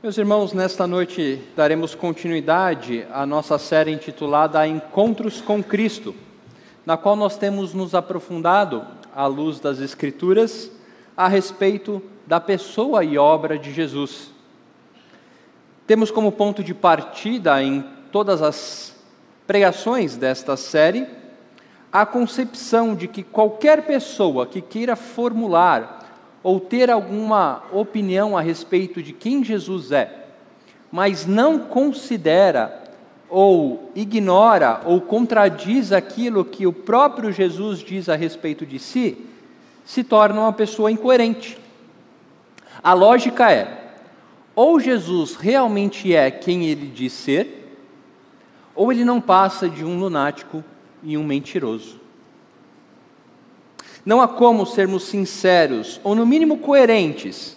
Meus irmãos, nesta noite daremos continuidade à nossa série intitulada Encontros com Cristo, na qual nós temos nos aprofundado, à luz das Escrituras, a respeito da pessoa e obra de Jesus. Temos como ponto de partida em todas as pregações desta série a concepção de que qualquer pessoa que queira formular ou ter alguma opinião a respeito de quem Jesus é, mas não considera ou ignora ou contradiz aquilo que o próprio Jesus diz a respeito de si, se torna uma pessoa incoerente. A lógica é: ou Jesus realmente é quem ele diz ser, ou ele não passa de um lunático e um mentiroso. Não há como sermos sinceros, ou no mínimo coerentes,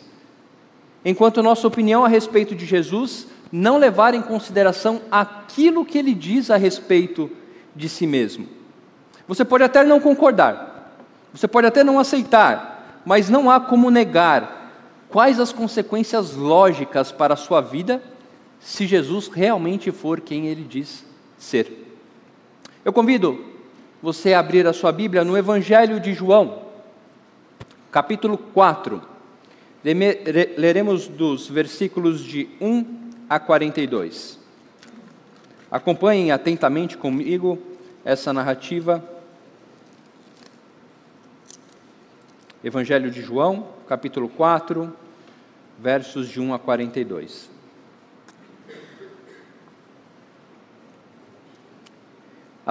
enquanto nossa opinião a respeito de Jesus não levar em consideração aquilo que ele diz a respeito de si mesmo. Você pode até não concordar, você pode até não aceitar, mas não há como negar quais as consequências lógicas para a sua vida se Jesus realmente for quem ele diz ser. Eu convido você abrir a sua Bíblia no Evangelho de João, capítulo 4. Leremos dos versículos de 1 a 42. Acompanhem atentamente comigo essa narrativa. Evangelho de João, capítulo 4, versos de 1 a 42.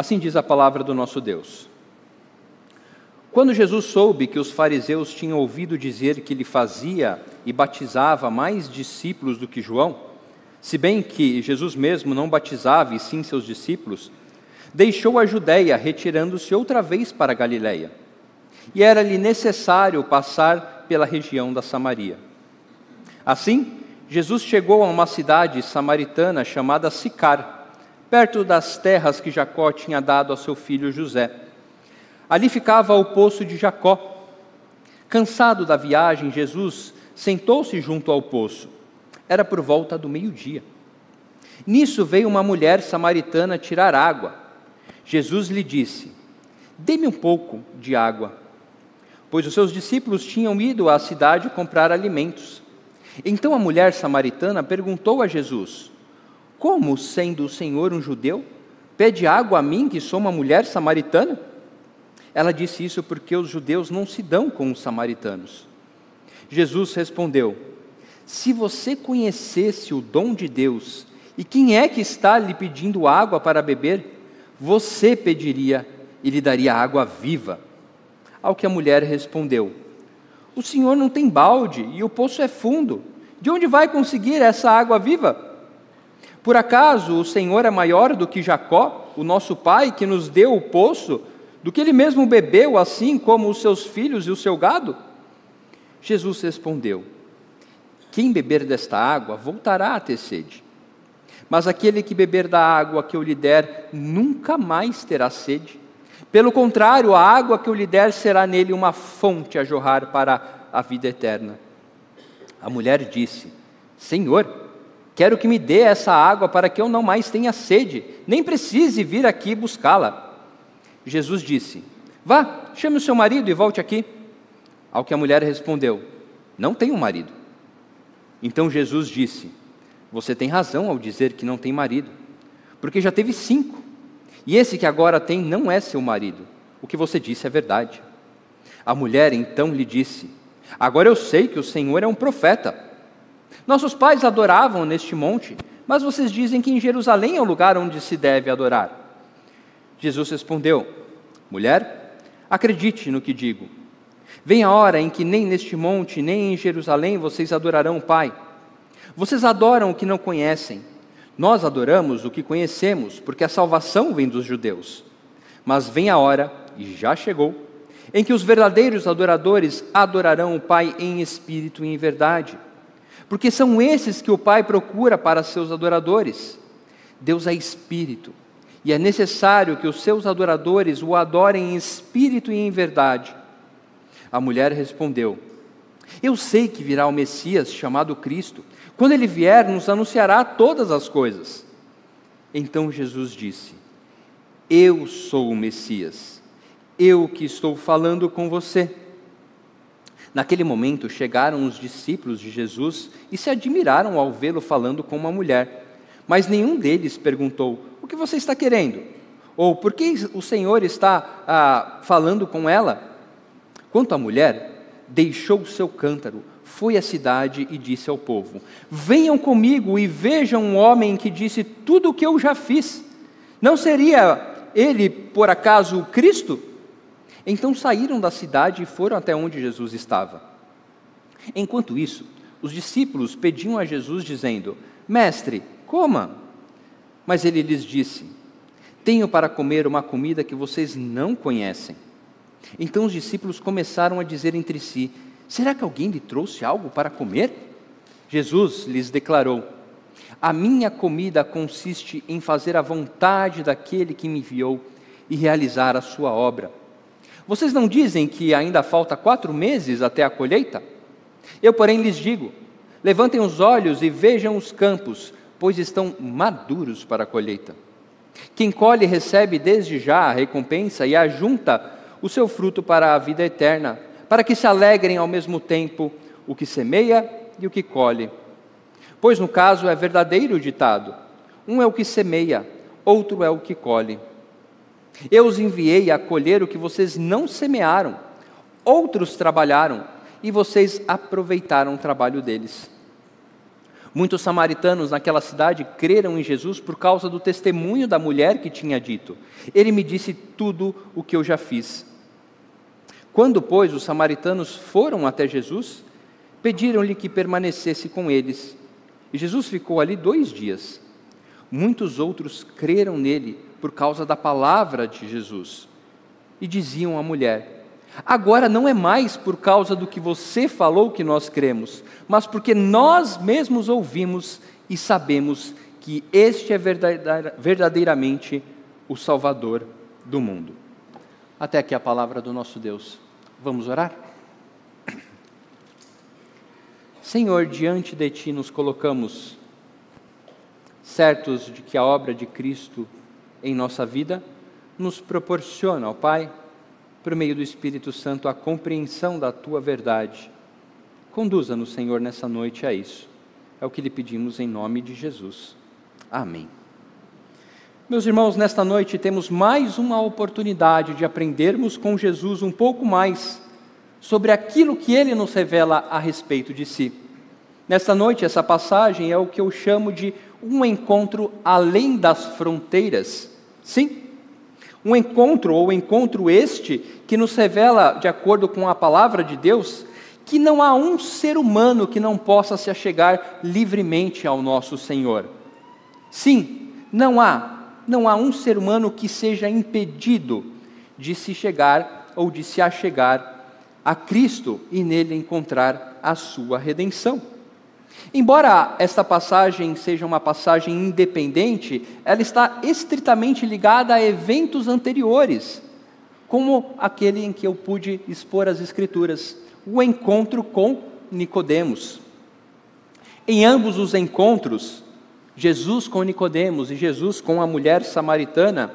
Assim diz a palavra do nosso Deus. Quando Jesus soube que os fariseus tinham ouvido dizer que ele fazia e batizava mais discípulos do que João, se bem que Jesus mesmo não batizava e sim seus discípulos, deixou a Judéia, retirando-se outra vez para a Galiléia. E era-lhe necessário passar pela região da Samaria. Assim, Jesus chegou a uma cidade samaritana chamada Sicar perto das terras que Jacó tinha dado a seu filho José. Ali ficava o poço de Jacó. Cansado da viagem, Jesus sentou-se junto ao poço. Era por volta do meio-dia. Nisso veio uma mulher samaritana tirar água. Jesus lhe disse: Dê-me um pouco de água. Pois os seus discípulos tinham ido à cidade comprar alimentos. Então a mulher samaritana perguntou a Jesus: como, sendo o Senhor um judeu, pede água a mim, que sou uma mulher samaritana? Ela disse isso porque os judeus não se dão com os samaritanos. Jesus respondeu: Se você conhecesse o dom de Deus e quem é que está lhe pedindo água para beber, você pediria e lhe daria água viva. Ao que a mulher respondeu: O senhor não tem balde e o poço é fundo. De onde vai conseguir essa água viva? Por acaso o Senhor é maior do que Jacó, o nosso pai, que nos deu o poço, do que ele mesmo bebeu, assim como os seus filhos e o seu gado? Jesus respondeu: Quem beber desta água voltará a ter sede. Mas aquele que beber da água que eu lhe der nunca mais terá sede. Pelo contrário, a água que eu lhe der será nele uma fonte a jorrar para a vida eterna. A mulher disse: Senhor, Quero que me dê essa água para que eu não mais tenha sede, nem precise vir aqui buscá-la. Jesus disse: Vá, chame o seu marido e volte aqui. Ao que a mulher respondeu: Não tenho marido. Então Jesus disse: Você tem razão ao dizer que não tem marido, porque já teve cinco, e esse que agora tem não é seu marido. O que você disse é verdade. A mulher então lhe disse: Agora eu sei que o Senhor é um profeta. Nossos pais adoravam neste monte, mas vocês dizem que em Jerusalém é o lugar onde se deve adorar. Jesus respondeu: Mulher, acredite no que digo. Vem a hora em que nem neste monte, nem em Jerusalém vocês adorarão o Pai. Vocês adoram o que não conhecem. Nós adoramos o que conhecemos, porque a salvação vem dos judeus. Mas vem a hora, e já chegou, em que os verdadeiros adoradores adorarão o Pai em espírito e em verdade porque são esses que o Pai procura para seus adoradores. Deus é espírito, e é necessário que os seus adoradores o adorem em espírito e em verdade. A mulher respondeu: Eu sei que virá o Messias chamado Cristo. Quando ele vier, nos anunciará todas as coisas. Então Jesus disse: Eu sou o Messias, eu que estou falando com você. Naquele momento chegaram os discípulos de Jesus e se admiraram ao vê-lo falando com uma mulher. Mas nenhum deles perguntou: O que você está querendo? Ou por que o Senhor está ah, falando com ela? Quanto à mulher, deixou seu cântaro, foi à cidade e disse ao povo: Venham comigo e vejam um homem que disse tudo o que eu já fiz. Não seria ele, por acaso, o Cristo? Então saíram da cidade e foram até onde Jesus estava. Enquanto isso, os discípulos pediam a Jesus, dizendo: Mestre, coma. Mas ele lhes disse: Tenho para comer uma comida que vocês não conhecem. Então os discípulos começaram a dizer entre si: Será que alguém lhe trouxe algo para comer? Jesus lhes declarou: A minha comida consiste em fazer a vontade daquele que me enviou e realizar a sua obra. Vocês não dizem que ainda falta quatro meses até a colheita? Eu, porém, lhes digo: levantem os olhos e vejam os campos, pois estão maduros para a colheita. Quem colhe recebe desde já a recompensa e ajunta o seu fruto para a vida eterna, para que se alegrem ao mesmo tempo o que semeia e o que colhe. Pois no caso é verdadeiro o ditado: um é o que semeia, outro é o que colhe. Eu os enviei a colher o que vocês não semearam, outros trabalharam e vocês aproveitaram o trabalho deles. Muitos samaritanos naquela cidade creram em Jesus por causa do testemunho da mulher que tinha dito: Ele me disse tudo o que eu já fiz. Quando, pois, os samaritanos foram até Jesus, pediram-lhe que permanecesse com eles. E Jesus ficou ali dois dias. Muitos outros creram nele por causa da palavra de Jesus. E diziam à mulher: Agora não é mais por causa do que você falou que nós cremos, mas porque nós mesmos ouvimos e sabemos que este é verdadeiramente o Salvador do mundo. Até aqui a palavra do nosso Deus. Vamos orar? Senhor, diante de Ti nos colocamos, certos de que a obra de Cristo em nossa vida nos proporciona, ó Pai, por meio do Espírito Santo, a compreensão da Tua verdade. Conduza-nos, Senhor, nessa noite a isso. É o que lhe pedimos em nome de Jesus. Amém. Meus irmãos, nesta noite temos mais uma oportunidade de aprendermos com Jesus um pouco mais sobre aquilo que ele nos revela a respeito de si. Nesta noite, essa passagem é o que eu chamo de um encontro além das fronteiras. Sim, um encontro, ou encontro este, que nos revela, de acordo com a palavra de Deus, que não há um ser humano que não possa se achegar livremente ao nosso Senhor. Sim, não há não há um ser humano que seja impedido de se chegar ou de se achegar a Cristo e nele encontrar a sua redenção. Embora esta passagem seja uma passagem independente, ela está estritamente ligada a eventos anteriores, como aquele em que eu pude expor as Escrituras, o encontro com Nicodemos. Em ambos os encontros, Jesus com Nicodemos e Jesus com a mulher samaritana,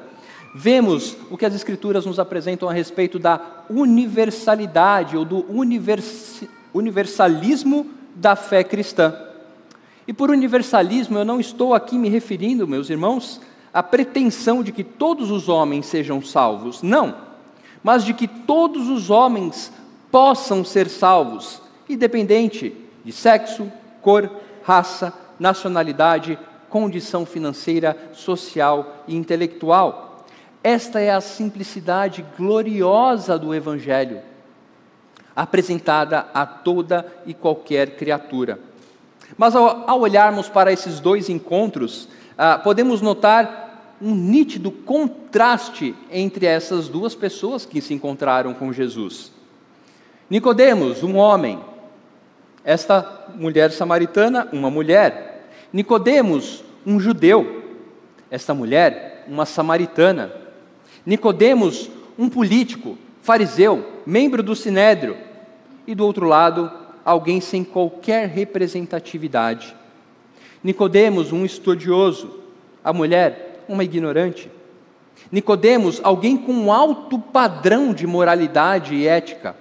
vemos o que as escrituras nos apresentam a respeito da universalidade ou do universalismo da fé cristã. E por universalismo eu não estou aqui me referindo, meus irmãos, à pretensão de que todos os homens sejam salvos, não, mas de que todos os homens possam ser salvos, independente de sexo, cor, raça, nacionalidade condição financeira, social e intelectual. Esta é a simplicidade gloriosa do Evangelho, apresentada a toda e qualquer criatura. Mas ao, ao olharmos para esses dois encontros, ah, podemos notar um nítido contraste entre essas duas pessoas que se encontraram com Jesus. Nicodemos, um homem, esta mulher samaritana, uma mulher. Nicodemos, um judeu, esta mulher, uma samaritana. Nicodemos, um político, fariseu, membro do sinédrio, e do outro lado, alguém sem qualquer representatividade, Nicodemos, um estudioso, a mulher, uma ignorante. Nicodemos, alguém com um alto padrão de moralidade e ética.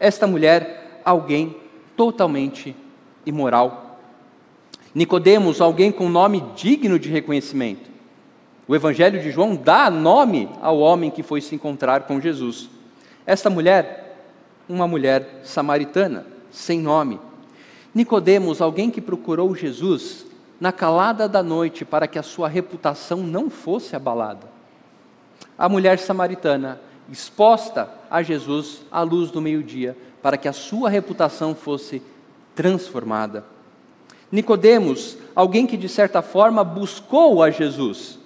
Esta mulher, alguém totalmente imoral. Nicodemos, alguém com nome digno de reconhecimento. O Evangelho de João dá nome ao homem que foi se encontrar com Jesus. Esta mulher, uma mulher samaritana, sem nome. Nicodemos, alguém que procurou Jesus na calada da noite para que a sua reputação não fosse abalada. A mulher samaritana, exposta a Jesus à luz do meio-dia, para que a sua reputação fosse transformada. Nicodemos, alguém que de certa forma buscou a Jesus.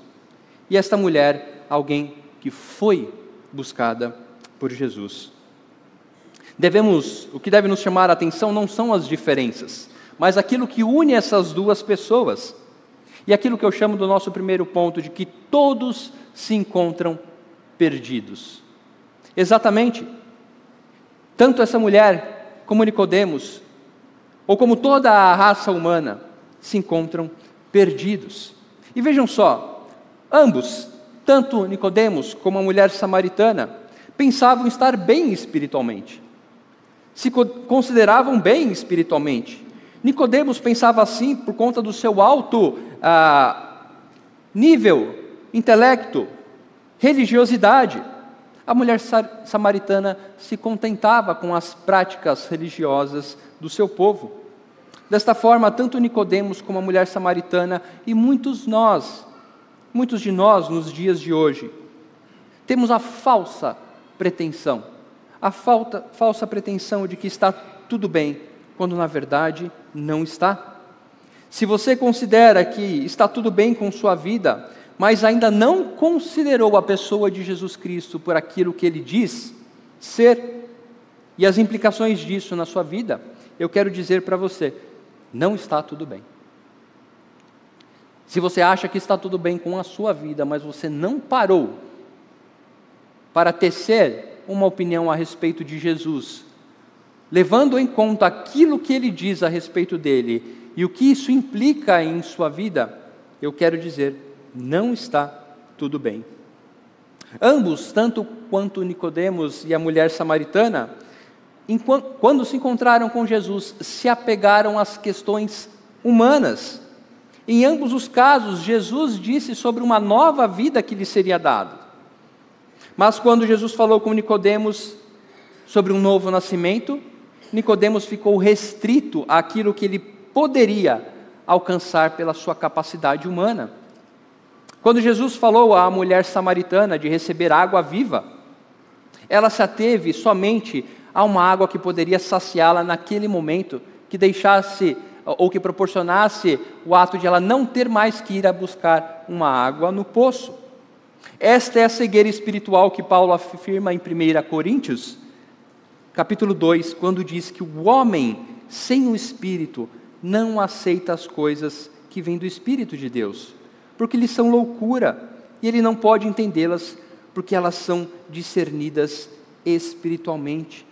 E esta mulher, alguém que foi buscada por Jesus. Devemos, o que deve nos chamar a atenção não são as diferenças, mas aquilo que une essas duas pessoas. E aquilo que eu chamo do nosso primeiro ponto, de que todos se encontram perdidos. Exatamente. Tanto essa mulher como Nicodemos, ou como toda a raça humana, se encontram perdidos. E vejam só, ambos, tanto Nicodemos como a mulher samaritana, pensavam estar bem espiritualmente. Se consideravam bem espiritualmente. Nicodemos pensava assim por conta do seu alto ah, nível, intelecto, religiosidade. A mulher samaritana se contentava com as práticas religiosas do seu povo. Desta forma, tanto Nicodemos como a mulher samaritana e muitos nós, muitos de nós nos dias de hoje, temos a falsa pretensão, a falta, falsa pretensão de que está tudo bem, quando na verdade não está. Se você considera que está tudo bem com sua vida, mas ainda não considerou a pessoa de Jesus Cristo por aquilo que ele diz ser e as implicações disso na sua vida, eu quero dizer para você: não está tudo bem. Se você acha que está tudo bem com a sua vida, mas você não parou para tecer uma opinião a respeito de Jesus, levando em conta aquilo que ele diz a respeito dele e o que isso implica em sua vida, eu quero dizer, não está tudo bem. Ambos, tanto quanto Nicodemos e a mulher samaritana, quando se encontraram com Jesus, se apegaram às questões humanas. Em ambos os casos, Jesus disse sobre uma nova vida que lhe seria dada. Mas quando Jesus falou com Nicodemos sobre um novo nascimento, Nicodemos ficou restrito àquilo que ele poderia alcançar pela sua capacidade humana. Quando Jesus falou à mulher samaritana de receber água viva, ela se ateve somente a uma água que poderia saciá-la naquele momento, que deixasse ou que proporcionasse o ato de ela não ter mais que ir a buscar uma água no poço. Esta é a cegueira espiritual que Paulo afirma em 1 Coríntios, capítulo 2, quando diz que o homem sem o Espírito não aceita as coisas que vêm do Espírito de Deus, porque lhes são loucura e ele não pode entendê-las porque elas são discernidas espiritualmente.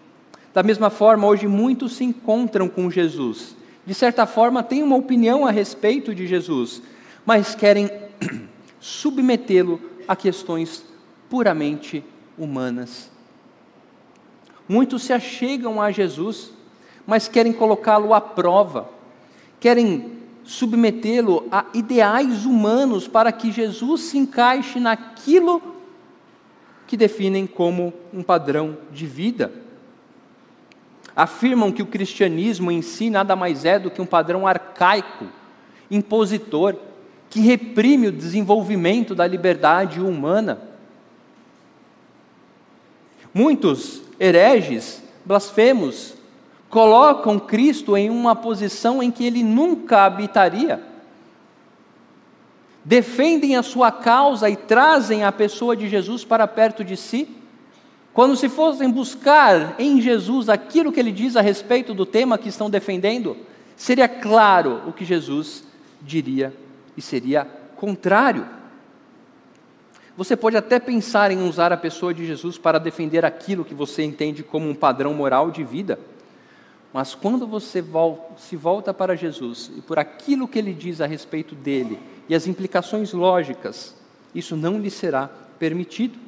Da mesma forma, hoje muitos se encontram com Jesus, de certa forma têm uma opinião a respeito de Jesus, mas querem submetê-lo a questões puramente humanas. Muitos se achegam a Jesus, mas querem colocá-lo à prova, querem submetê-lo a ideais humanos para que Jesus se encaixe naquilo que definem como um padrão de vida. Afirmam que o cristianismo em si nada mais é do que um padrão arcaico, impositor, que reprime o desenvolvimento da liberdade humana. Muitos hereges, blasfemos, colocam Cristo em uma posição em que ele nunca habitaria. Defendem a sua causa e trazem a pessoa de Jesus para perto de si, quando se fossem buscar em Jesus aquilo que ele diz a respeito do tema que estão defendendo, seria claro o que Jesus diria e seria contrário. Você pode até pensar em usar a pessoa de Jesus para defender aquilo que você entende como um padrão moral de vida. Mas quando você se volta para Jesus e por aquilo que ele diz a respeito dele e as implicações lógicas, isso não lhe será permitido.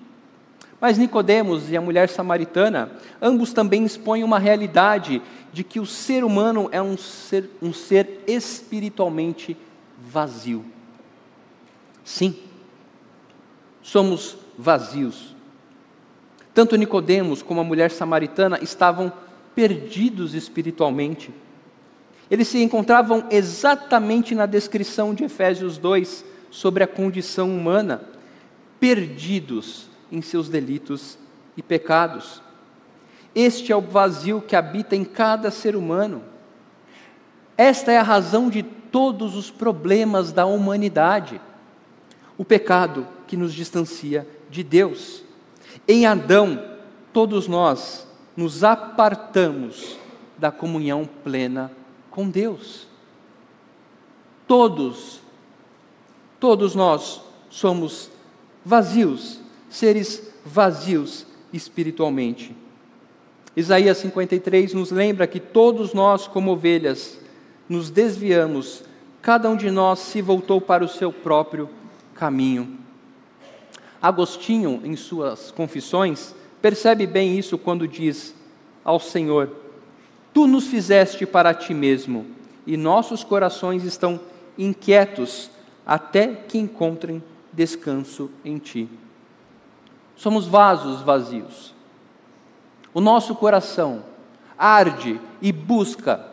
Mas Nicodemos e a mulher samaritana, ambos também expõem uma realidade de que o ser humano é um ser, um ser espiritualmente vazio. Sim, somos vazios. Tanto Nicodemos como a mulher samaritana estavam perdidos espiritualmente. Eles se encontravam exatamente na descrição de Efésios 2 sobre a condição humana, perdidos em seus delitos e pecados. Este é o vazio que habita em cada ser humano. Esta é a razão de todos os problemas da humanidade. O pecado que nos distancia de Deus. Em Adão, todos nós nos apartamos da comunhão plena com Deus. Todos, todos nós somos vazios seres vazios espiritualmente. Isaías 53 nos lembra que todos nós, como ovelhas, nos desviamos, cada um de nós se voltou para o seu próprio caminho. Agostinho, em suas confissões, percebe bem isso quando diz ao Senhor: Tu nos fizeste para ti mesmo, e nossos corações estão inquietos até que encontrem descanso em ti. Somos vasos vazios. O nosso coração arde e busca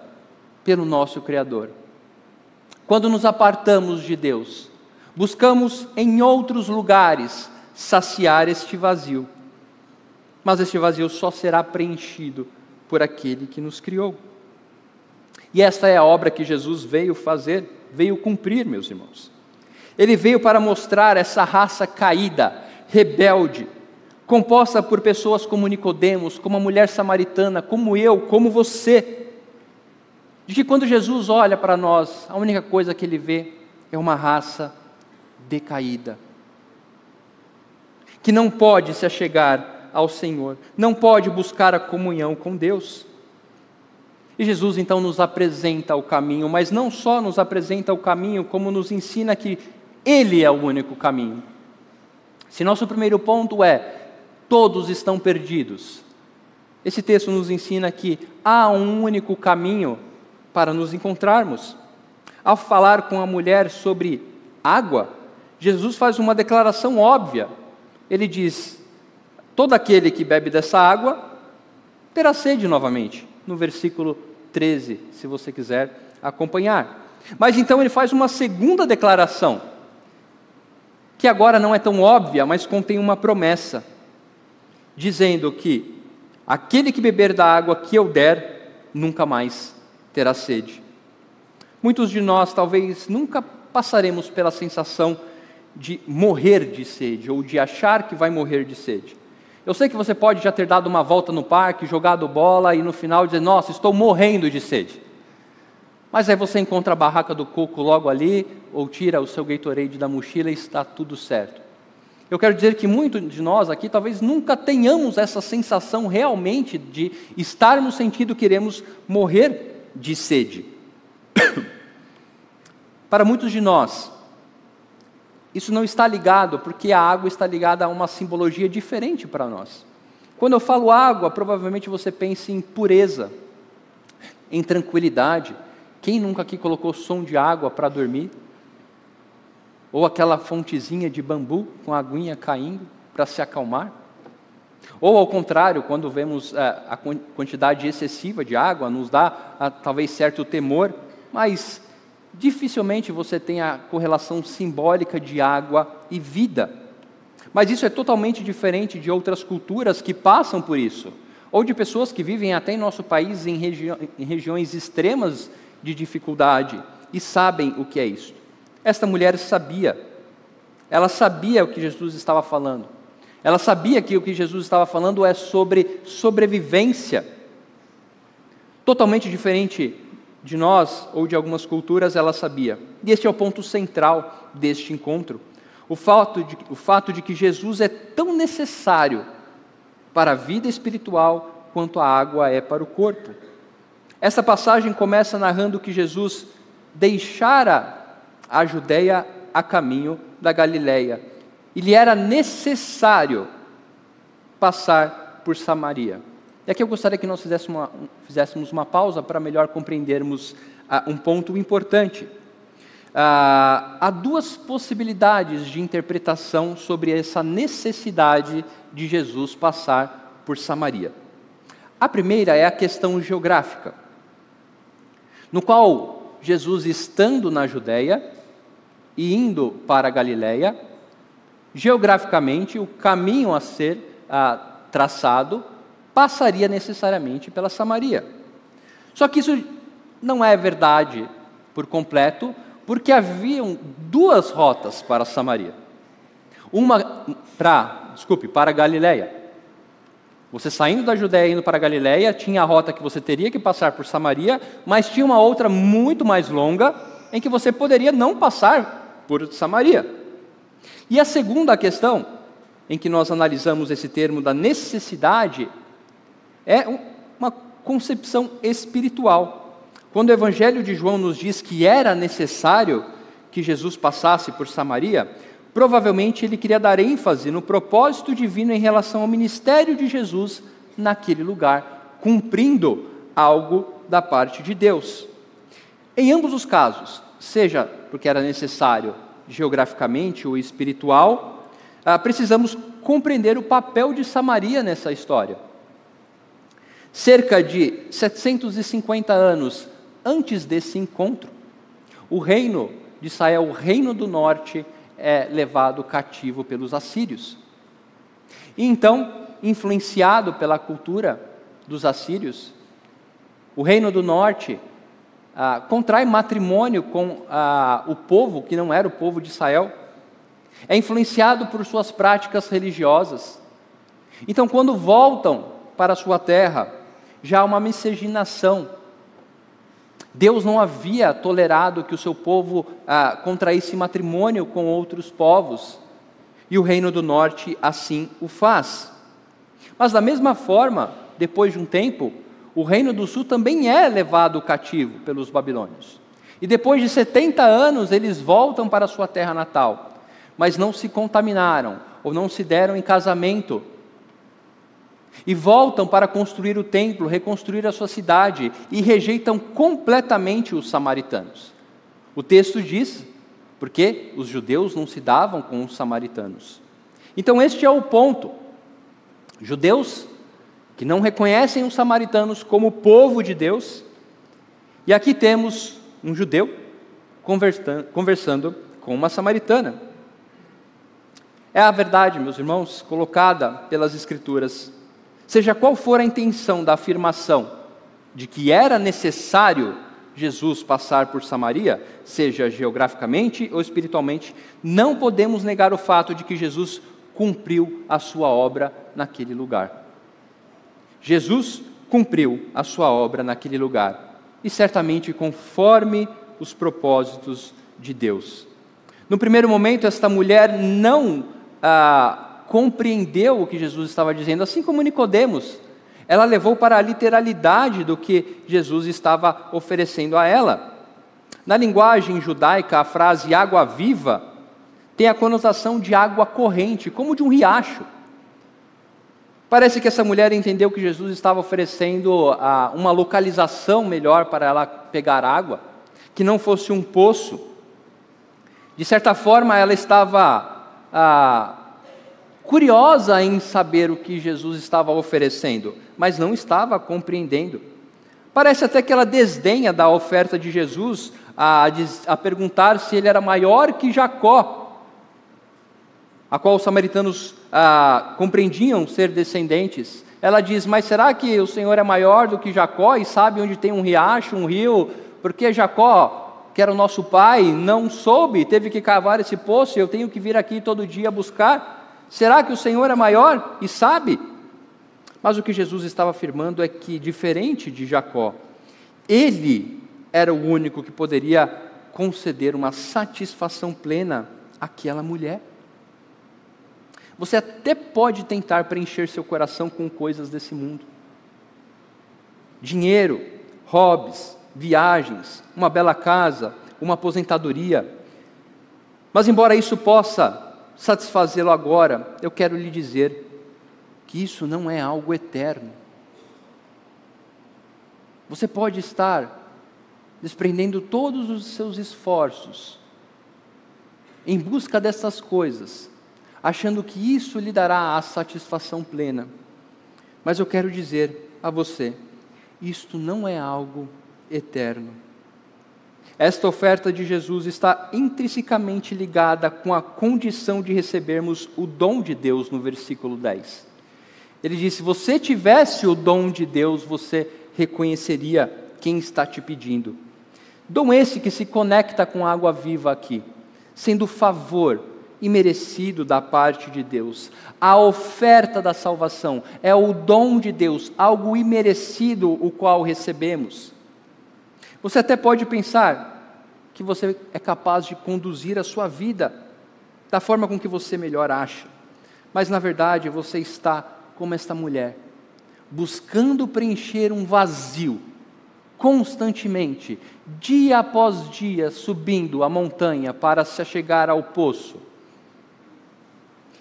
pelo nosso Criador. Quando nos apartamos de Deus, buscamos em outros lugares saciar este vazio. Mas este vazio só será preenchido por aquele que nos criou. E esta é a obra que Jesus veio fazer, veio cumprir, meus irmãos. Ele veio para mostrar essa raça caída, rebelde, composta por pessoas como Nicodemos, como a mulher samaritana, como eu, como você. De que quando Jesus olha para nós, a única coisa que ele vê é uma raça decaída, que não pode se achegar ao Senhor, não pode buscar a comunhão com Deus. E Jesus então nos apresenta o caminho, mas não só nos apresenta o caminho, como nos ensina que Ele é o único caminho. Se nosso primeiro ponto é todos estão perdidos. Esse texto nos ensina que há um único caminho para nos encontrarmos. Ao falar com a mulher sobre água, Jesus faz uma declaração óbvia. Ele diz: Todo aquele que bebe dessa água terá sede novamente. No versículo 13, se você quiser acompanhar. Mas então ele faz uma segunda declaração, que agora não é tão óbvia, mas contém uma promessa dizendo que aquele que beber da água que eu der, nunca mais terá sede. Muitos de nós talvez nunca passaremos pela sensação de morrer de sede ou de achar que vai morrer de sede. Eu sei que você pode já ter dado uma volta no parque, jogado bola e no final dizer: Nossa, estou morrendo de sede. Mas aí você encontra a barraca do coco logo ali, ou tira o seu Gatorade da mochila e está tudo certo. Eu quero dizer que muitos de nós aqui talvez nunca tenhamos essa sensação realmente de estarmos sentindo que iremos morrer de sede. Para muitos de nós, isso não está ligado, porque a água está ligada a uma simbologia diferente para nós. Quando eu falo água, provavelmente você pensa em pureza, em tranquilidade. Quem nunca aqui colocou som de água para dormir? Ou aquela fontezinha de bambu com a aguinha caindo para se acalmar? Ou ao contrário, quando vemos a, é, a quantidade excessiva de água, nos dá a, talvez certo temor, mas dificilmente você tem a correlação simbólica de água e vida. Mas isso é totalmente diferente de outras culturas que passam por isso, ou de pessoas que vivem até em nosso país em, regi em regiões extremas de dificuldade e sabem o que é isso. Esta mulher sabia, ela sabia o que Jesus estava falando. Ela sabia que o que Jesus estava falando é sobre sobrevivência. Totalmente diferente de nós ou de algumas culturas, ela sabia. E este é o ponto central deste encontro. O fato de, o fato de que Jesus é tão necessário para a vida espiritual quanto a água é para o corpo. Essa passagem começa narrando que Jesus deixara a Judéia a caminho da Galiléia. E lhe era necessário passar por Samaria. E aqui eu gostaria que nós fizéssemos uma, fizéssemos uma pausa para melhor compreendermos ah, um ponto importante. Ah, há duas possibilidades de interpretação sobre essa necessidade de Jesus passar por Samaria. A primeira é a questão geográfica, no qual Jesus, estando na Judéia e indo para a Galiléia, geograficamente o caminho a ser traçado passaria necessariamente pela Samaria. Só que isso não é verdade por completo, porque haviam duas rotas para Samaria. Uma para, desculpe, para Galiléia. Você saindo da Judéia indo para Galiléia, tinha a rota que você teria que passar por Samaria, mas tinha uma outra muito mais longa, em que você poderia não passar por Samaria. E a segunda questão, em que nós analisamos esse termo da necessidade, é uma concepção espiritual. Quando o Evangelho de João nos diz que era necessário que Jesus passasse por Samaria, provavelmente ele queria dar ênfase no propósito divino em relação ao ministério de Jesus naquele lugar, cumprindo algo da parte de Deus. Em ambos os casos, seja porque era necessário geograficamente ou espiritual, ah, precisamos compreender o papel de Samaria nessa história. Cerca de 750 anos antes desse encontro, o reino de Israel, o reino do norte, é levado cativo pelos assírios. E então, influenciado pela cultura dos assírios, o reino do norte ah, contrai matrimônio com ah, o povo que não era o povo de Israel, é influenciado por suas práticas religiosas. Então, quando voltam para sua terra, já há uma miscigenação. Deus não havia tolerado que o seu povo ah, contraísse matrimônio com outros povos, e o reino do norte assim o faz. Mas da mesma forma, depois de um tempo, o reino do sul também é levado cativo pelos babilônios. E depois de 70 anos, eles voltam para sua terra natal, mas não se contaminaram ou não se deram em casamento e voltam para construir o templo, reconstruir a sua cidade e rejeitam completamente os samaritanos. O texto diz, porque os judeus não se davam com os samaritanos. Então, este é o ponto. Judeus que não reconhecem os samaritanos como povo de Deus, e aqui temos um judeu conversando com uma samaritana. É a verdade, meus irmãos, colocada pelas Escrituras. Seja qual for a intenção da afirmação de que era necessário Jesus passar por Samaria, seja geograficamente ou espiritualmente, não podemos negar o fato de que Jesus cumpriu a sua obra naquele lugar. Jesus cumpriu a sua obra naquele lugar, e certamente conforme os propósitos de Deus. No primeiro momento, esta mulher não ah, compreendeu o que Jesus estava dizendo, assim como Nicodemos. Ela levou para a literalidade do que Jesus estava oferecendo a ela. Na linguagem judaica, a frase água viva tem a conotação de água corrente, como de um riacho. Parece que essa mulher entendeu que Jesus estava oferecendo ah, uma localização melhor para ela pegar água, que não fosse um poço. De certa forma, ela estava ah, curiosa em saber o que Jesus estava oferecendo, mas não estava compreendendo. Parece até que ela desdenha da oferta de Jesus a, a perguntar se ele era maior que Jacó, a qual os samaritanos ah, compreendiam ser descendentes. Ela diz: Mas será que o Senhor é maior do que Jacó e sabe onde tem um riacho, um rio? Porque Jacó, que era o nosso pai, não soube, teve que cavar esse poço e eu tenho que vir aqui todo dia buscar. Será que o Senhor é maior e sabe? Mas o que Jesus estava afirmando é que, diferente de Jacó, ele era o único que poderia conceder uma satisfação plena àquela mulher. Você até pode tentar preencher seu coração com coisas desse mundo: dinheiro, hobbies, viagens, uma bela casa, uma aposentadoria. Mas, embora isso possa satisfazê-lo agora, eu quero lhe dizer que isso não é algo eterno. Você pode estar desprendendo todos os seus esforços em busca dessas coisas, achando que isso lhe dará a satisfação plena. Mas eu quero dizer a você, isto não é algo eterno. Esta oferta de Jesus está intrinsecamente ligada com a condição de recebermos o dom de Deus no versículo 10. Ele disse: se você tivesse o dom de Deus, você reconheceria quem está te pedindo. Dom esse que se conecta com a água viva aqui, sendo favor imerecido da parte de Deus. A oferta da salvação é o dom de Deus, algo imerecido o qual recebemos. Você até pode pensar que você é capaz de conduzir a sua vida da forma com que você melhor acha, mas na verdade você está como esta mulher, buscando preencher um vazio constantemente, dia após dia, subindo a montanha para se chegar ao poço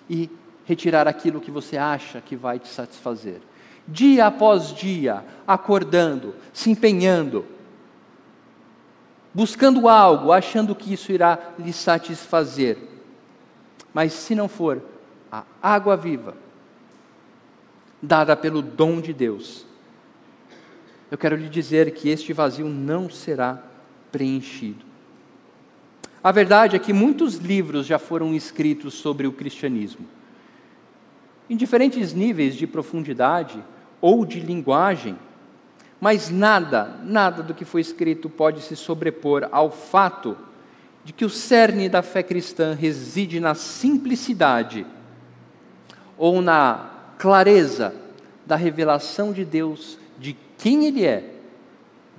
e retirar aquilo que você acha que vai te satisfazer. Dia após dia, acordando, se empenhando, buscando algo, achando que isso irá lhe satisfazer. Mas se não for a água viva, dada pelo dom de Deus, eu quero lhe dizer que este vazio não será preenchido. A verdade é que muitos livros já foram escritos sobre o cristianismo. Em diferentes níveis de profundidade ou de linguagem, mas nada, nada do que foi escrito pode se sobrepor ao fato de que o cerne da fé cristã reside na simplicidade ou na clareza da revelação de Deus de quem Ele é,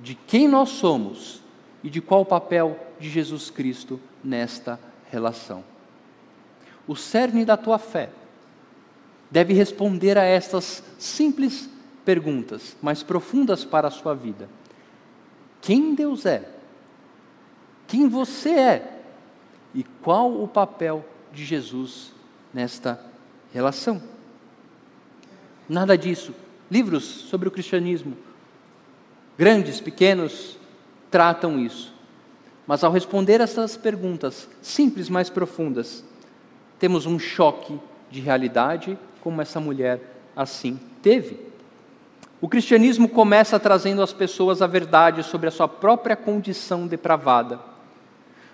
de quem nós somos e de qual papel de Jesus Cristo nesta relação. O cerne da tua fé deve responder a estas simples perguntas, mais profundas para a sua vida. Quem Deus é? Quem você é? E qual o papel de Jesus nesta relação? Nada disso. Livros sobre o cristianismo grandes, pequenos, tratam isso. Mas ao responder essas perguntas simples, mais profundas, temos um choque de realidade, como essa mulher assim teve. O cristianismo começa trazendo às pessoas a verdade sobre a sua própria condição depravada,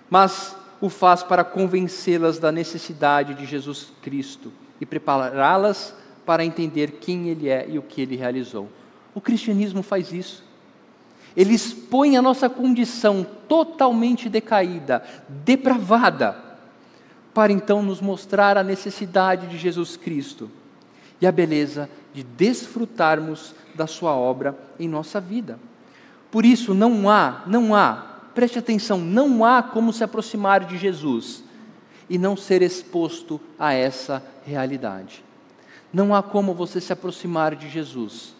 mas o faz para convencê-las da necessidade de Jesus Cristo e prepará-las para entender quem Ele é e o que Ele realizou. O cristianismo faz isso. Ele expõe a nossa condição totalmente decaída, depravada, para então nos mostrar a necessidade de Jesus Cristo e a beleza de desfrutarmos da Sua obra em nossa vida. Por isso, não há, não há, preste atenção, não há como se aproximar de Jesus e não ser exposto a essa realidade. Não há como você se aproximar de Jesus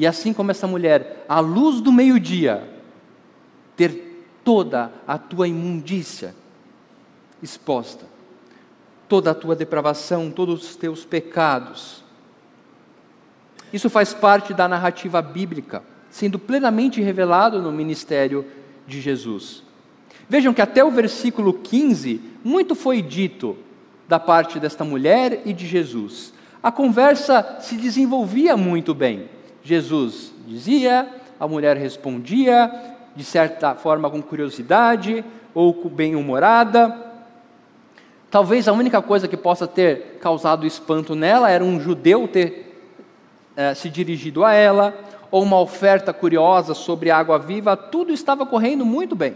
e assim como essa mulher, à luz do meio-dia, ter toda a tua imundícia exposta, toda a tua depravação, todos os teus pecados. Isso faz parte da narrativa bíblica, sendo plenamente revelado no ministério de Jesus. Vejam que até o versículo 15, muito foi dito da parte desta mulher e de Jesus. A conversa se desenvolvia muito bem. Jesus dizia, a mulher respondia, de certa forma com curiosidade ou bem-humorada. Talvez a única coisa que possa ter causado espanto nela era um judeu ter é, se dirigido a ela, ou uma oferta curiosa sobre água viva, tudo estava correndo muito bem.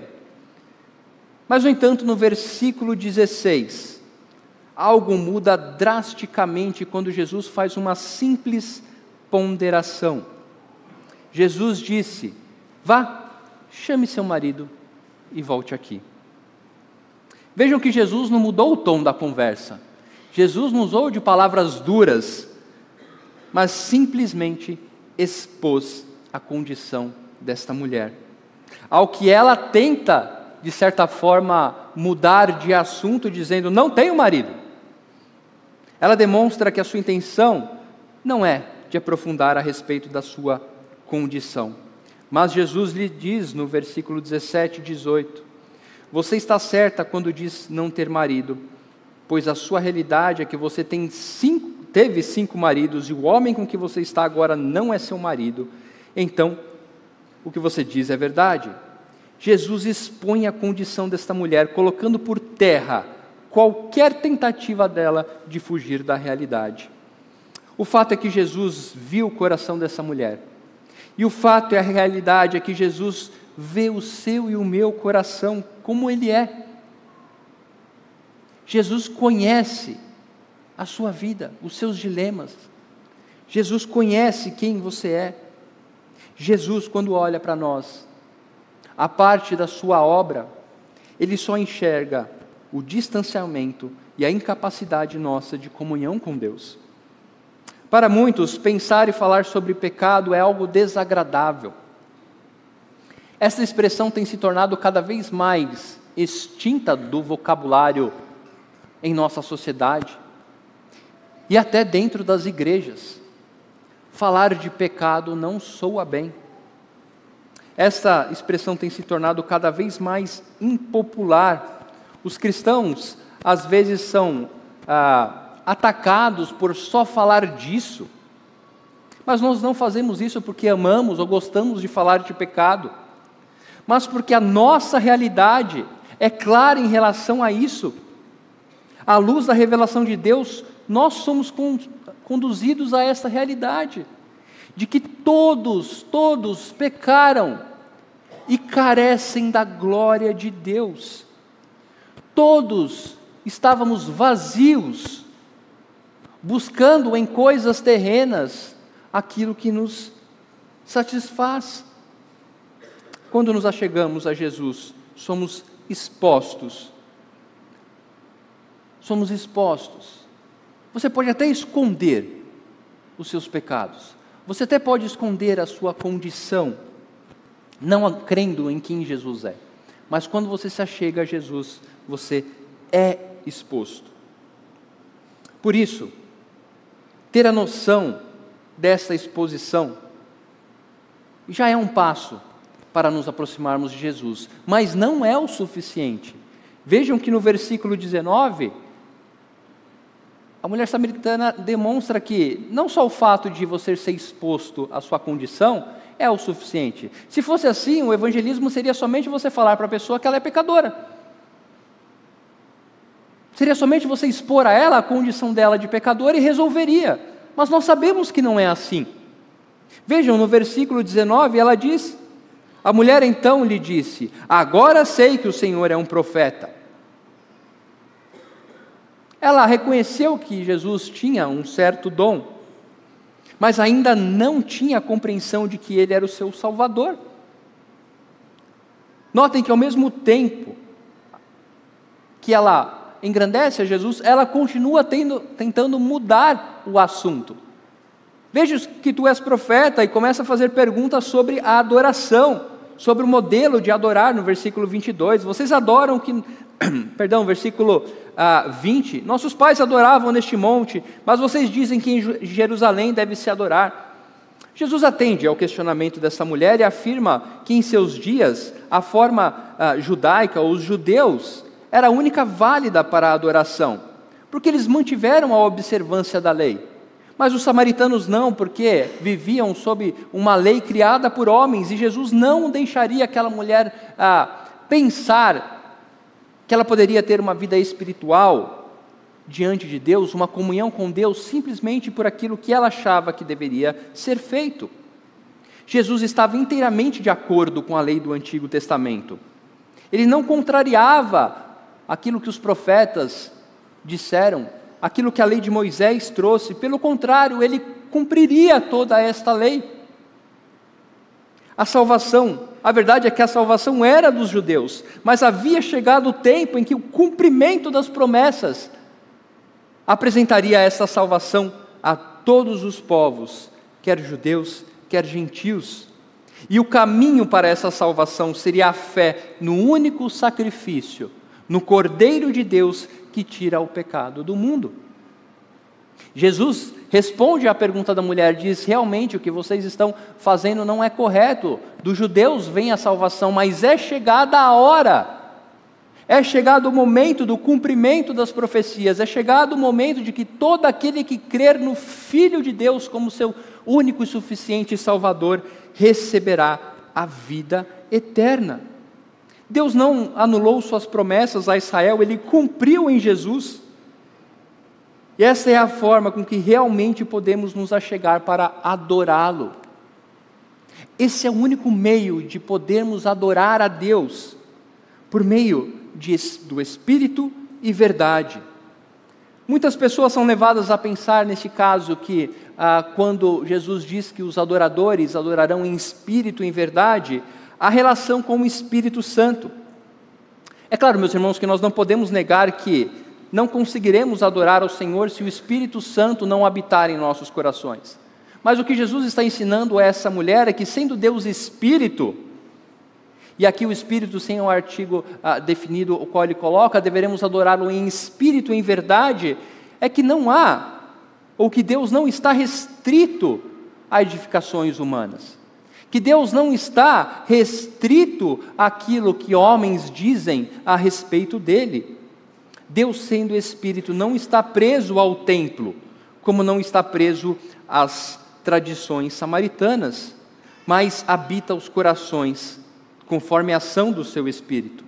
Mas, no entanto, no versículo 16, algo muda drasticamente quando Jesus faz uma simples ponderação. Jesus disse: Vá, chame seu marido e volte aqui. Vejam que Jesus não mudou o tom da conversa. Jesus não usou de palavras duras, mas simplesmente expôs a condição desta mulher. Ao que ela tenta, de certa forma, mudar de assunto, dizendo: Não tenho marido. Ela demonstra que a sua intenção não é de aprofundar a respeito da sua condição. Mas Jesus lhe diz no versículo 17 e 18: Você está certa quando diz não ter marido, pois a sua realidade é que você tem cinco, teve cinco maridos e o homem com que você está agora não é seu marido. Então, o que você diz é verdade. Jesus expõe a condição desta mulher, colocando por terra qualquer tentativa dela de fugir da realidade. O fato é que Jesus viu o coração dessa mulher. E o fato é a realidade é que Jesus vê o seu e o meu coração como ele é. Jesus conhece a sua vida, os seus dilemas. Jesus conhece quem você é. Jesus, quando olha para nós, a parte da sua obra, ele só enxerga o distanciamento e a incapacidade nossa de comunhão com Deus. Para muitos, pensar e falar sobre pecado é algo desagradável. Essa expressão tem se tornado cada vez mais extinta do vocabulário em nossa sociedade e até dentro das igrejas. Falar de pecado não soa bem. Essa expressão tem se tornado cada vez mais impopular. Os cristãos, às vezes, são ah, atacados por só falar disso. Mas nós não fazemos isso porque amamos ou gostamos de falar de pecado, mas porque a nossa realidade é clara em relação a isso. À luz da revelação de Deus, nós somos conduzidos a essa realidade de que todos, todos pecaram e carecem da glória de Deus. Todos estávamos vazios, buscando em coisas terrenas aquilo que nos satisfaz. Quando nos achegamos a Jesus, somos expostos. Somos expostos. Você pode até esconder os seus pecados, você até pode esconder a sua condição, não crendo em quem Jesus é. Mas quando você se achega a Jesus, você é exposto. Por isso, ter a noção dessa exposição já é um passo para nos aproximarmos de Jesus, mas não é o suficiente. Vejam que no versículo 19, a mulher samaritana demonstra que não só o fato de você ser exposto à sua condição é o suficiente. Se fosse assim, o evangelismo seria somente você falar para a pessoa que ela é pecadora. Seria somente você expor a ela a condição dela de pecadora e resolveria. Mas nós sabemos que não é assim. Vejam, no versículo 19, ela diz: A mulher então lhe disse: Agora sei que o Senhor é um profeta. Ela reconheceu que Jesus tinha um certo dom, mas ainda não tinha compreensão de que ele era o seu Salvador. Notem que ao mesmo tempo que ela engrandece a Jesus, ela continua tendo, tentando mudar o assunto. Veja que tu és profeta e começa a fazer perguntas sobre a adoração, sobre o modelo de adorar no versículo 22. Vocês adoram que, perdão, versículo ah, 20: Nossos pais adoravam neste monte, mas vocês dizem que em Jerusalém deve se adorar. Jesus atende ao questionamento dessa mulher e afirma que em seus dias a forma ah, judaica, os judeus, era a única válida para a adoração, porque eles mantiveram a observância da lei. Mas os samaritanos não, porque viviam sob uma lei criada por homens e Jesus não deixaria aquela mulher ah, pensar que ela poderia ter uma vida espiritual diante de Deus, uma comunhão com Deus, simplesmente por aquilo que ela achava que deveria ser feito. Jesus estava inteiramente de acordo com a lei do Antigo Testamento. Ele não contrariava aquilo que os profetas disseram, aquilo que a lei de Moisés trouxe, pelo contrário, ele cumpriria toda esta lei. A salvação, a verdade é que a salvação era dos judeus, mas havia chegado o tempo em que o cumprimento das promessas apresentaria essa salvação a todos os povos, quer judeus, quer gentios. E o caminho para essa salvação seria a fé no único sacrifício, no Cordeiro de Deus que tira o pecado do mundo. Jesus responde à pergunta da mulher, diz: realmente o que vocês estão fazendo não é correto. Dos judeus vem a salvação, mas é chegada a hora. É chegado o momento do cumprimento das profecias, é chegado o momento de que todo aquele que crer no Filho de Deus como seu único e suficiente Salvador receberá a vida eterna. Deus não anulou suas promessas a Israel, ele cumpriu em Jesus. E essa é a forma com que realmente podemos nos achegar para adorá-lo. Esse é o único meio de podermos adorar a Deus, por meio de, do Espírito e verdade. Muitas pessoas são levadas a pensar nesse caso que, ah, quando Jesus diz que os adoradores adorarão em espírito e em verdade, a relação com o Espírito Santo. É claro, meus irmãos, que nós não podemos negar que não conseguiremos adorar ao Senhor se o Espírito Santo não habitar em nossos corações. Mas o que Jesus está ensinando a essa mulher é que, sendo Deus Espírito, e aqui o Espírito, sem o artigo ah, definido, o qual ele coloca, deveremos adorá-lo em espírito, em verdade, é que não há, ou que Deus não está restrito a edificações humanas. Que Deus não está restrito àquilo que homens dizem a respeito dele. Deus, sendo Espírito, não está preso ao templo, como não está preso às tradições samaritanas, mas habita os corações, conforme a ação do seu Espírito.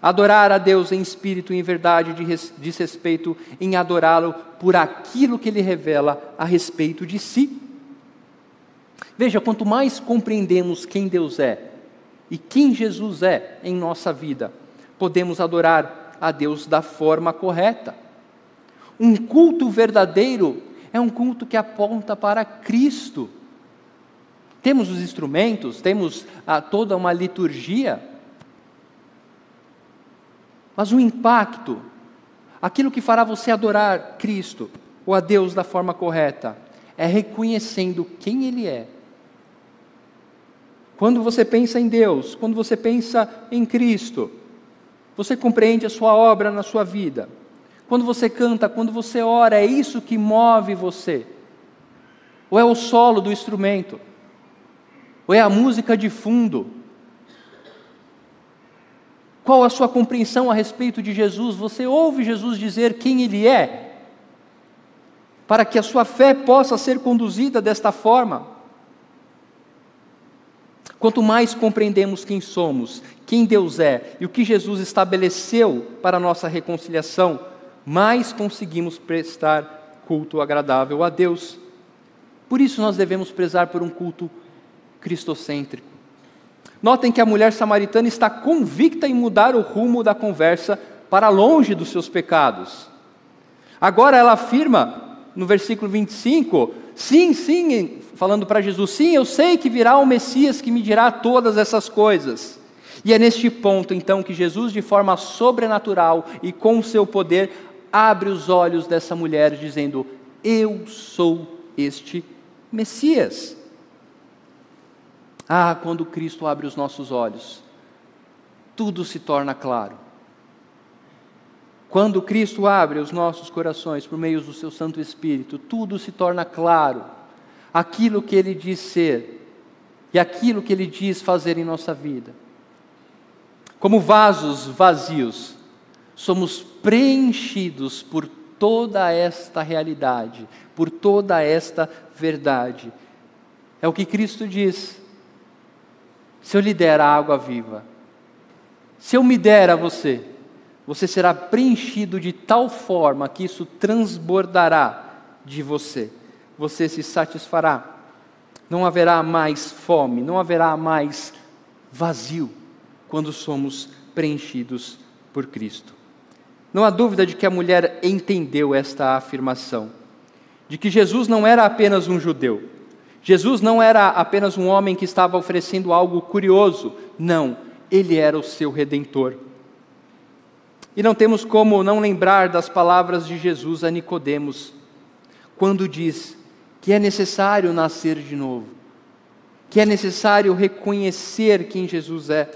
Adorar a Deus em espírito e em verdade diz respeito em adorá-lo por aquilo que ele revela a respeito de si. Veja, quanto mais compreendemos quem Deus é e quem Jesus é em nossa vida, podemos adorar a Deus da forma correta. Um culto verdadeiro é um culto que aponta para Cristo. Temos os instrumentos, temos ah, toda uma liturgia, mas o impacto, aquilo que fará você adorar Cristo ou a Deus da forma correta, é reconhecendo quem Ele é. Quando você pensa em Deus, quando você pensa em Cristo, você compreende a sua obra na sua vida. Quando você canta, quando você ora, é isso que move você? Ou é o solo do instrumento? Ou é a música de fundo? Qual a sua compreensão a respeito de Jesus? Você ouve Jesus dizer quem Ele é? Para que a sua fé possa ser conduzida desta forma. Quanto mais compreendemos quem somos, quem Deus é e o que Jesus estabeleceu para a nossa reconciliação, mais conseguimos prestar culto agradável a Deus. Por isso nós devemos prezar por um culto cristocêntrico. Notem que a mulher samaritana está convicta em mudar o rumo da conversa para longe dos seus pecados. Agora ela afirma, no versículo 25, sim, sim, falando para Jesus: Sim, eu sei que virá o Messias que me dirá todas essas coisas. E é neste ponto, então, que Jesus, de forma sobrenatural e com o seu poder, abre os olhos dessa mulher, dizendo: Eu sou este Messias. Ah, quando Cristo abre os nossos olhos, tudo se torna claro. Quando Cristo abre os nossos corações por meio do seu Santo Espírito, tudo se torna claro aquilo que Ele diz ser e aquilo que Ele diz fazer em nossa vida. Como vasos vazios, somos preenchidos por toda esta realidade, por toda esta verdade. É o que Cristo diz. Se eu lhe der a água viva, se eu me der a você, você será preenchido de tal forma que isso transbordará de você você se satisfará. Não haverá mais fome, não haverá mais vazio quando somos preenchidos por Cristo. Não há dúvida de que a mulher entendeu esta afirmação, de que Jesus não era apenas um judeu, Jesus não era apenas um homem que estava oferecendo algo curioso, não, ele era o seu redentor. E não temos como não lembrar das palavras de Jesus a Nicodemos, quando diz: que é necessário nascer de novo. que é necessário reconhecer quem Jesus é.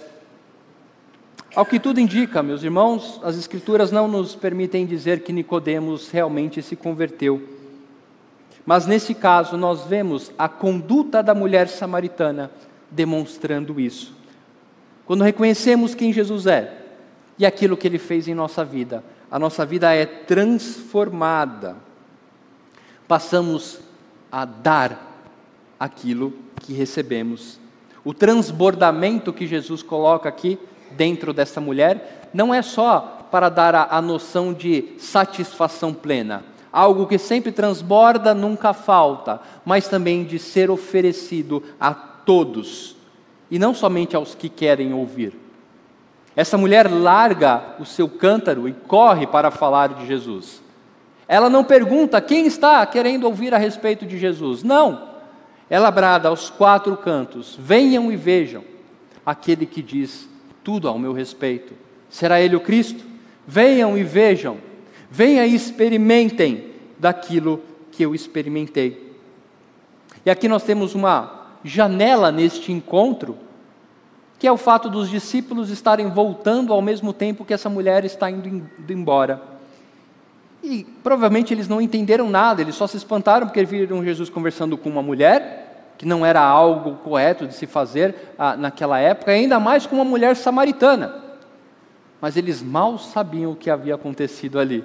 Ao que tudo indica, meus irmãos, as escrituras não nos permitem dizer que Nicodemos realmente se converteu. Mas nesse caso nós vemos a conduta da mulher samaritana demonstrando isso. Quando reconhecemos quem Jesus é e aquilo que ele fez em nossa vida, a nossa vida é transformada. Passamos a dar aquilo que recebemos. O transbordamento que Jesus coloca aqui dentro dessa mulher não é só para dar a, a noção de satisfação plena, algo que sempre transborda, nunca falta, mas também de ser oferecido a todos e não somente aos que querem ouvir. Essa mulher larga o seu cântaro e corre para falar de Jesus. Ela não pergunta quem está querendo ouvir a respeito de Jesus. Não. Ela brada aos quatro cantos: venham e vejam aquele que diz tudo ao meu respeito. Será ele o Cristo? Venham e vejam. Venham e experimentem daquilo que eu experimentei. E aqui nós temos uma janela neste encontro, que é o fato dos discípulos estarem voltando ao mesmo tempo que essa mulher está indo embora. E provavelmente eles não entenderam nada, eles só se espantaram porque viram Jesus conversando com uma mulher, que não era algo correto de se fazer ah, naquela época, ainda mais com uma mulher samaritana. Mas eles mal sabiam o que havia acontecido ali.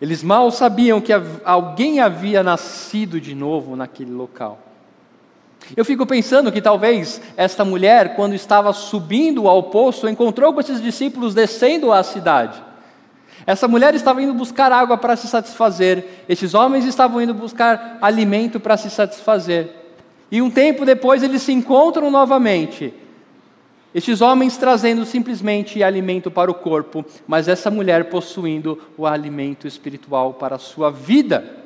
Eles mal sabiam que alguém havia nascido de novo naquele local. Eu fico pensando que talvez esta mulher, quando estava subindo ao poço, encontrou com esses discípulos descendo à cidade. Essa mulher estava indo buscar água para se satisfazer, esses homens estavam indo buscar alimento para se satisfazer. E um tempo depois eles se encontram novamente. Estes homens trazendo simplesmente alimento para o corpo, mas essa mulher possuindo o alimento espiritual para a sua vida.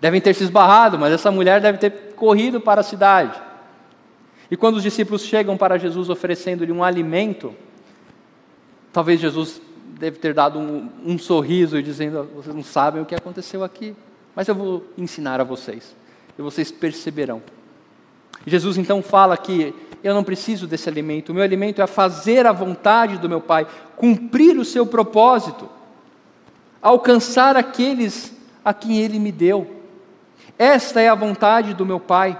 Devem ter se esbarrado, mas essa mulher deve ter corrido para a cidade. E quando os discípulos chegam para Jesus oferecendo-lhe um alimento, talvez Jesus deve ter dado um, um sorriso e dizendo: vocês não sabem o que aconteceu aqui, mas eu vou ensinar a vocês, e vocês perceberão. Jesus então fala que eu não preciso desse alimento, o meu alimento é fazer a vontade do meu Pai, cumprir o seu propósito, alcançar aqueles a quem Ele me deu. Esta é a vontade do meu Pai.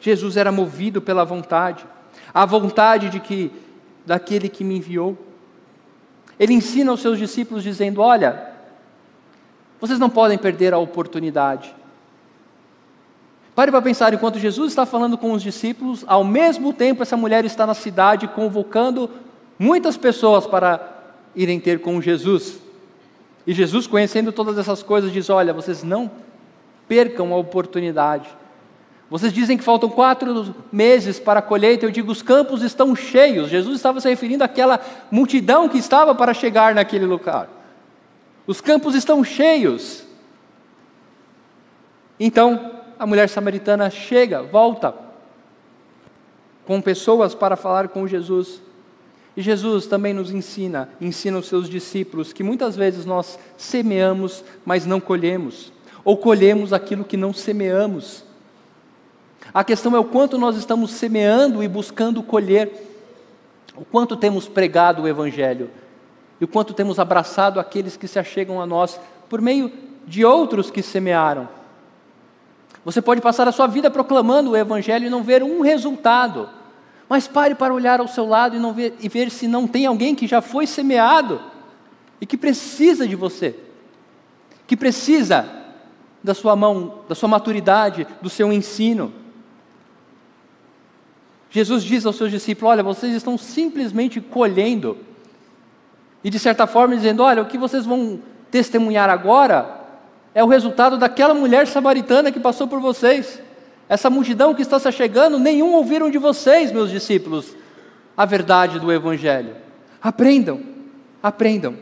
Jesus era movido pela vontade, a vontade de que daquele que me enviou. Ele ensina aos seus discípulos dizendo: Olha, vocês não podem perder a oportunidade. Pare para pensar, enquanto Jesus está falando com os discípulos, ao mesmo tempo essa mulher está na cidade convocando muitas pessoas para irem ter com Jesus. E Jesus, conhecendo todas essas coisas, diz: Olha, vocês não percam a oportunidade. Vocês dizem que faltam quatro meses para a colheita, eu digo, os campos estão cheios. Jesus estava se referindo àquela multidão que estava para chegar naquele lugar. Os campos estão cheios. Então, a mulher samaritana chega, volta, com pessoas para falar com Jesus. E Jesus também nos ensina, ensina os seus discípulos, que muitas vezes nós semeamos, mas não colhemos, ou colhemos aquilo que não semeamos. A questão é o quanto nós estamos semeando e buscando colher, o quanto temos pregado o Evangelho e o quanto temos abraçado aqueles que se achegam a nós por meio de outros que semearam. Você pode passar a sua vida proclamando o Evangelho e não ver um resultado, mas pare para olhar ao seu lado e, não ver, e ver se não tem alguém que já foi semeado e que precisa de você, que precisa da sua mão, da sua maturidade, do seu ensino. Jesus diz aos seus discípulos: Olha, vocês estão simplesmente colhendo, e de certa forma dizendo: Olha, o que vocês vão testemunhar agora é o resultado daquela mulher samaritana que passou por vocês. Essa multidão que está se chegando, nenhum ouviram de vocês, meus discípulos, a verdade do Evangelho. Aprendam, aprendam.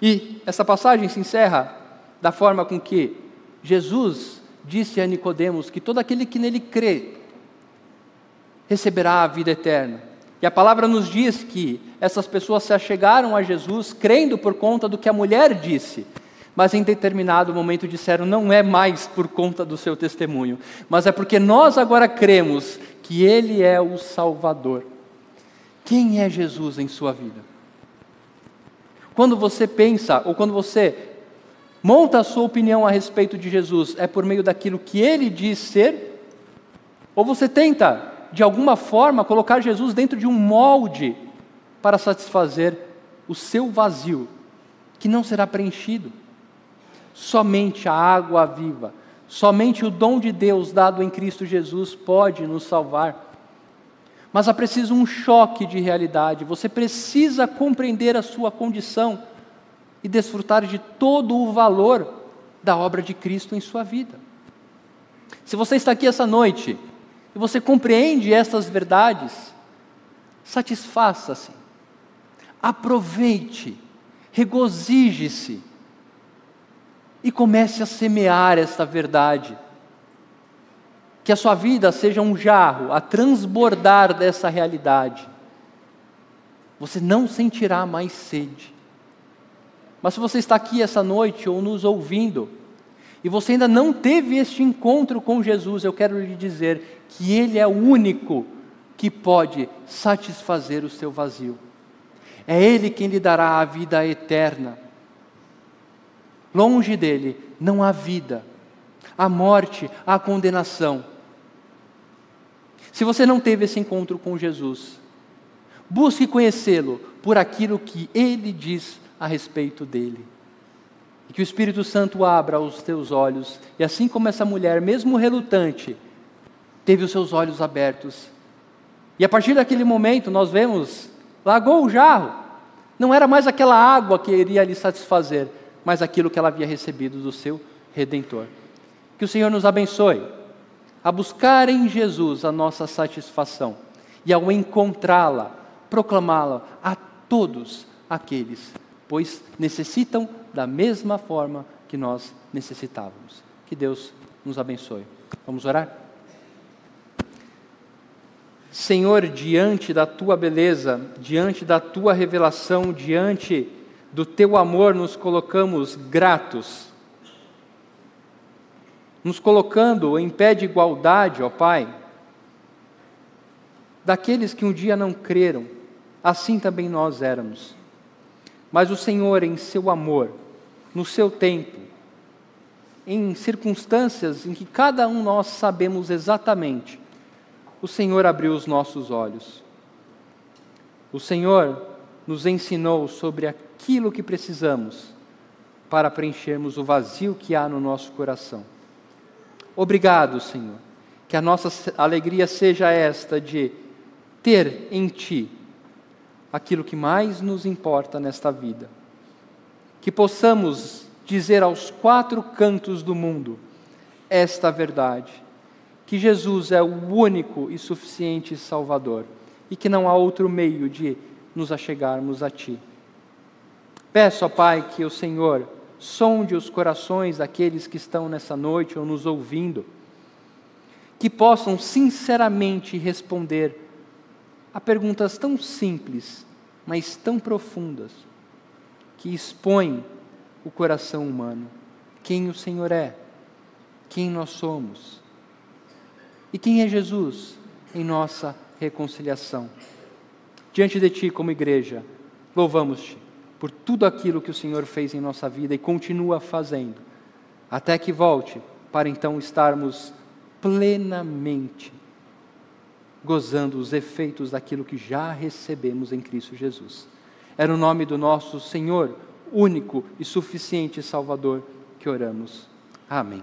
E essa passagem se encerra da forma com que Jesus disse a Nicodemos que todo aquele que nele crê receberá a vida eterna. E a palavra nos diz que essas pessoas se achegaram a Jesus crendo por conta do que a mulher disse, mas em determinado momento disseram: não é mais por conta do seu testemunho, mas é porque nós agora cremos que Ele é o Salvador. Quem é Jesus em sua vida? Quando você pensa, ou quando você monta a sua opinião a respeito de Jesus, é por meio daquilo que Ele diz ser? Ou você tenta, de alguma forma, colocar Jesus dentro de um molde para satisfazer o seu vazio, que não será preenchido? Somente a água viva, somente o dom de Deus dado em Cristo Jesus pode nos salvar. Mas é preciso um choque de realidade, você precisa compreender a sua condição e desfrutar de todo o valor da obra de Cristo em sua vida. Se você está aqui essa noite e você compreende estas verdades, satisfaça-se, aproveite, regozije-se e comece a semear esta verdade. Que a sua vida seja um jarro a transbordar dessa realidade. Você não sentirá mais sede. Mas se você está aqui essa noite ou nos ouvindo, e você ainda não teve este encontro com Jesus, eu quero lhe dizer que Ele é o único que pode satisfazer o seu vazio. É Ele quem lhe dará a vida eterna. Longe dele não há vida, há morte, há condenação. Se você não teve esse encontro com Jesus, busque conhecê-lo por aquilo que ele diz a respeito dele. E que o Espírito Santo abra os teus olhos, e assim como essa mulher, mesmo relutante, teve os seus olhos abertos. E a partir daquele momento, nós vemos, largou o jarro, não era mais aquela água que iria lhe satisfazer, mas aquilo que ela havia recebido do seu redentor. Que o Senhor nos abençoe a buscar em Jesus a nossa satisfação e ao encontrá-la, proclamá-la a todos aqueles, pois necessitam da mesma forma que nós necessitávamos. Que Deus nos abençoe. Vamos orar? Senhor, diante da tua beleza, diante da tua revelação, diante do teu amor nos colocamos gratos, nos colocando em pé de igualdade, ó Pai, daqueles que um dia não creram, assim também nós éramos. Mas o Senhor, em seu amor, no seu tempo, em circunstâncias em que cada um nós sabemos exatamente, o Senhor abriu os nossos olhos. O Senhor nos ensinou sobre aquilo que precisamos para preenchermos o vazio que há no nosso coração. Obrigado, Senhor, que a nossa alegria seja esta de ter em Ti aquilo que mais nos importa nesta vida. Que possamos dizer aos quatro cantos do mundo esta verdade: que Jesus é o único e suficiente Salvador e que não há outro meio de nos achegarmos a Ti. Peço, ó Pai, que o Senhor sonde os corações daqueles que estão nessa noite ou nos ouvindo, que possam sinceramente responder a perguntas tão simples, mas tão profundas, que expõem o coração humano. Quem o Senhor é, quem nós somos e quem é Jesus em nossa reconciliação. Diante de Ti, como igreja, louvamos-te por tudo aquilo que o Senhor fez em nossa vida e continua fazendo, até que volte, para então estarmos plenamente gozando os efeitos daquilo que já recebemos em Cristo Jesus. É no nome do nosso Senhor, único e suficiente Salvador, que oramos. Amém.